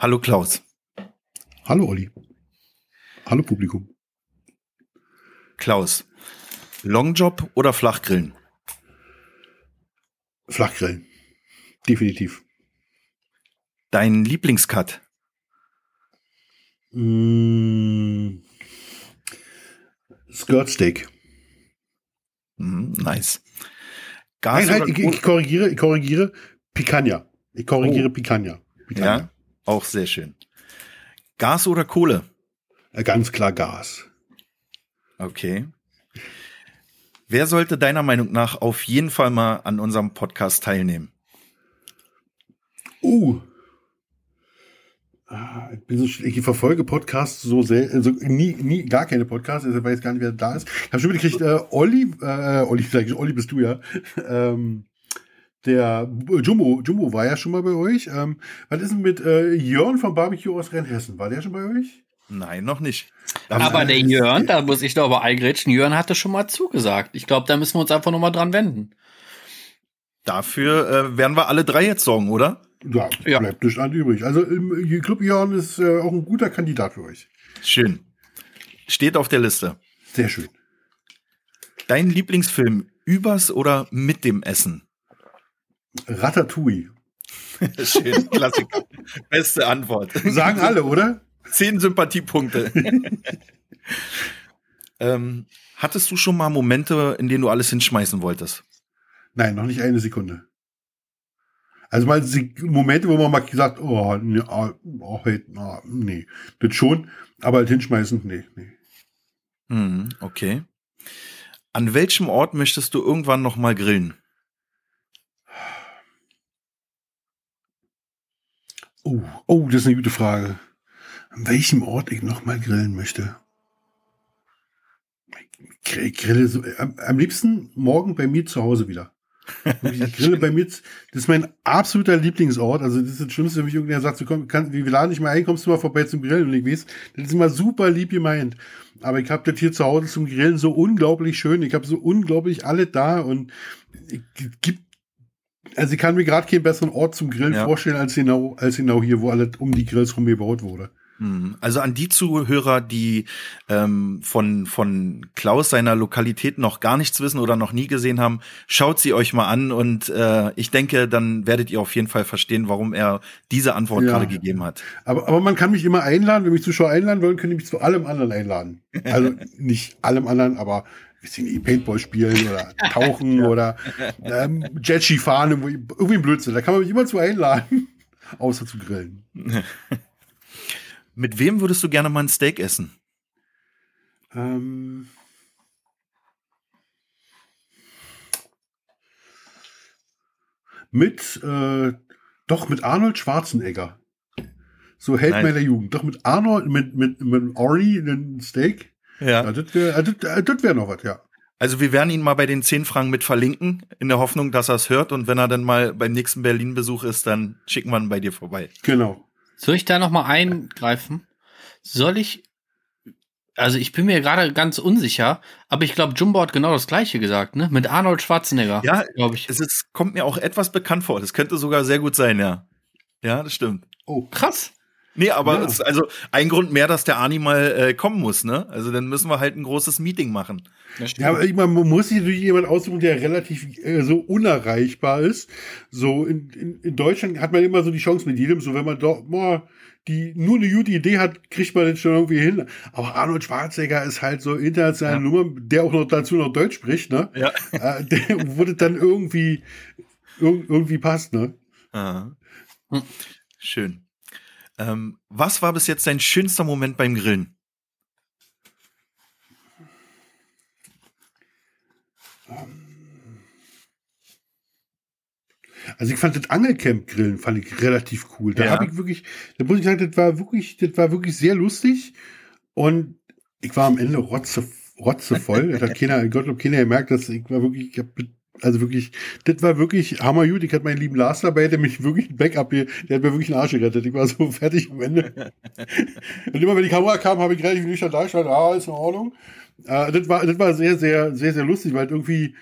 Hallo Klaus. Hallo Olli. Hallo Publikum. Klaus, Longjob oder Flachgrillen? Flachgrillen. Definitiv. Dein Lieblingscut? Mm, Skirt Steak. Mm, nice. Gas Nein, halt, ich, ich, korrigiere, ich korrigiere Picanha. Ich korrigiere oh. Picanha. Picanha. Ja, auch sehr schön. Gas oder Kohle? Ganz klar Gas. Okay. Wer sollte deiner Meinung nach auf jeden Fall mal an unserem Podcast teilnehmen? Uh. Ah, ich, ich verfolge Podcasts so sehr, also nie, nie, gar keine Podcasts, also weiß gar nicht, wer da ist. Ich habe schon mitgekriegt, äh, Olli, äh, Olli, sag ich, Olli bist du ja. Ähm, der Jumbo, Jumbo war ja schon mal bei euch. Ähm, was ist denn mit äh, Jörn vom Barbecue aus Rheinhessen? War der schon bei euch? Nein, noch nicht. Aber der Jörn, da muss ich doch aber eingrätschen, Jörn hatte schon mal zugesagt. Ich glaube, da müssen wir uns einfach nochmal dran wenden. Dafür äh, werden wir alle drei jetzt sorgen, oder? Ja, ja. bleibt nicht an übrig. Also im Club Jörn ist äh, auch ein guter Kandidat für euch. Schön. Steht auf der Liste. Sehr schön. Dein Lieblingsfilm übers oder mit dem Essen? Ratatouille. schön, Klassiker. Beste Antwort. Sagen alle, oder? Zehn Sympathiepunkte. ähm, hattest du schon mal Momente, in denen du alles hinschmeißen wolltest? Nein, noch nicht eine Sekunde. Also mal Momente, wo man mal gesagt, oh, nee, oh, oh, nee, das schon, aber halt hinschmeißen, nee, nee. Hm, okay. An welchem Ort möchtest du irgendwann noch mal grillen? Oh, oh, das ist eine gute Frage an welchem Ort ich noch mal grillen möchte. Ich grille so, am, am liebsten morgen bei mir zu Hause wieder. Ich grille bei mir, das ist mein absoluter Lieblingsort. Also das ist das Schlimmste, wenn mich irgendwer sagt, du komm, kann, wir laden nicht mal ein, kommst du mal vorbei zum Grillen und ich weiß, das ist immer super lieb gemeint. Aber ich habe das hier zu Hause zum Grillen so unglaublich schön. Ich habe so unglaublich alle da und ich, gibt also ich kann mir gerade keinen besseren Ort zum Grillen ja. vorstellen als genau, als genau hier, wo alles um die Grills rum gebaut wurde. Hm. Also an die Zuhörer, die ähm, von, von Klaus seiner Lokalität noch gar nichts wissen oder noch nie gesehen haben, schaut sie euch mal an und äh, ich denke, dann werdet ihr auf jeden Fall verstehen, warum er diese Antwort ja. gerade gegeben hat. Aber, aber man kann mich immer einladen, wenn mich Zuschauer einladen wollen, können die mich zu allem anderen einladen. Also nicht allem anderen, aber bisschen Paintball spielen oder tauchen ja. oder ähm, Jetski fahren, irgendwie ein Blödsinn. Da kann man mich immer zu einladen, außer zu grillen. Mit wem würdest du gerne mal ein Steak essen? Ähm. Mit, äh, doch mit Arnold Schwarzenegger. So hält meiner Jugend. Doch mit Arnold, mit, mit, mit Ori ein Steak. Ja. ja das wäre äh, das wär noch was, ja. Also wir werden ihn mal bei den 10 Fragen mit verlinken, in der Hoffnung, dass er es hört. Und wenn er dann mal beim nächsten Berlin-Besuch ist, dann schicken wir ihn bei dir vorbei. Genau. Soll ich da noch mal eingreifen? Soll ich also ich bin mir gerade ganz unsicher, aber ich glaube, Jumbo hat genau das gleiche gesagt, ne? Mit Arnold Schwarzenegger. Ja, glaube ich. Es ist, kommt mir auch etwas bekannt vor. Das könnte sogar sehr gut sein, ja. Ja, das stimmt. Oh, krass. Nee, aber ja. ist also ein Grund mehr, dass der Ani mal äh, kommen muss, ne? Also dann müssen wir halt ein großes Meeting machen. Ja, aber man muss sich natürlich jemand aussuchen, der relativ äh, so unerreichbar ist. So in, in, in Deutschland hat man immer so die Chance mit jedem, so wenn man doch mal die nur eine gute Idee hat, kriegt man das schon irgendwie hin. Aber Arnold Schwarzenegger ist halt so internationale ja. Nummer, der auch noch dazu noch Deutsch spricht, ne? Ja. Äh, der wurde dann irgendwie irgendwie passt, ne? Aha. Hm. Schön. Ähm, was war bis jetzt dein schönster Moment beim Grillen? Also ich fand das Angelcamp-Grillen fand ich relativ cool. Da ja. habe ich wirklich, da muss ich sagen, das war wirklich, das war wirklich sehr lustig. Und ich war am Ende rotze, rotzevoll. das hat keiner, Gottlob keiner gemerkt, dass ich war wirklich, ich hab also wirklich, das war wirklich hammergut. Ich hatte meinen lieben Lars dabei, der mich wirklich ein Backup hier, der hat mir wirklich einen Arsch gerettet. Ich war so fertig am Ende. Und immer wenn die Kamera kam, habe ich relativ nüchtern da gestanden, ah, ist in Ordnung. Äh, das war, das war sehr, sehr, sehr, sehr lustig, weil irgendwie,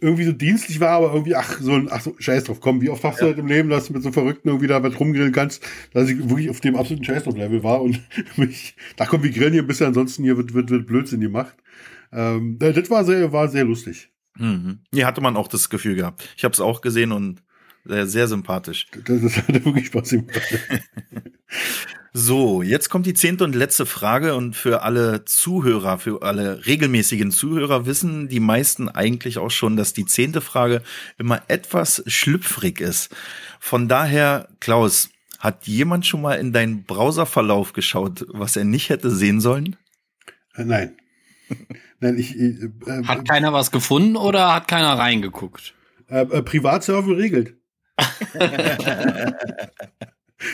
irgendwie so dienstlich war, aber irgendwie, ach, so ein, ach so, scheiß drauf, komm, wie oft hast ja. du halt im Leben, dass du mit so Verrückten irgendwie da was rumgrillen kannst, dass ich wirklich auf dem absoluten Scheiß drauf Level war und mich, da kommt wie grillen hier ein bisschen, ansonsten hier wird, wird, wird Blödsinn gemacht. Ähm, das war sehr, war sehr lustig. Mhm. Hier hatte man auch das Gefühl gehabt. Ich habe es auch gesehen und sehr, sehr sympathisch. Das, das hat wirklich Spaß gemacht. So, jetzt kommt die zehnte und letzte Frage und für alle Zuhörer, für alle regelmäßigen Zuhörer wissen die meisten eigentlich auch schon, dass die zehnte Frage immer etwas schlüpfrig ist. Von daher, Klaus, hat jemand schon mal in deinen Browserverlauf geschaut, was er nicht hätte sehen sollen? Äh, nein. Nein, ich, äh, äh, hat keiner was gefunden oder hat keiner reingeguckt? Äh, äh, Privatserver regelt.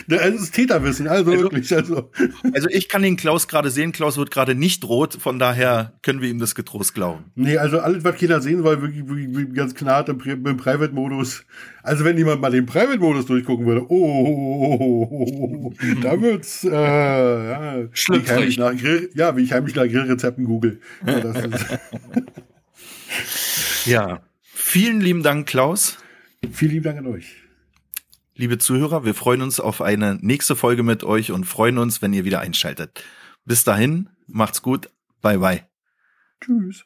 Das ist Täterwissen, also, also, wirklich. Also. also ich kann den Klaus gerade sehen. Klaus wird gerade nicht rot, von daher können wir ihm das getrost glauben. Nee, also alles, was Kinder sehen wollen, wirklich, wirklich ganz knarrt im, im Private-Modus. Also wenn jemand mal den Private-Modus durchgucken würde, oh, oh, oh, oh da wird's äh, ja, Schlüpfrig. Nach Grill, ja, wie ich heimlich nach Grillrezepten google. Ja, ja, vielen lieben Dank, Klaus. Vielen lieben Dank an euch. Liebe Zuhörer, wir freuen uns auf eine nächste Folge mit euch und freuen uns, wenn ihr wieder einschaltet. Bis dahin, macht's gut. Bye bye. Tschüss.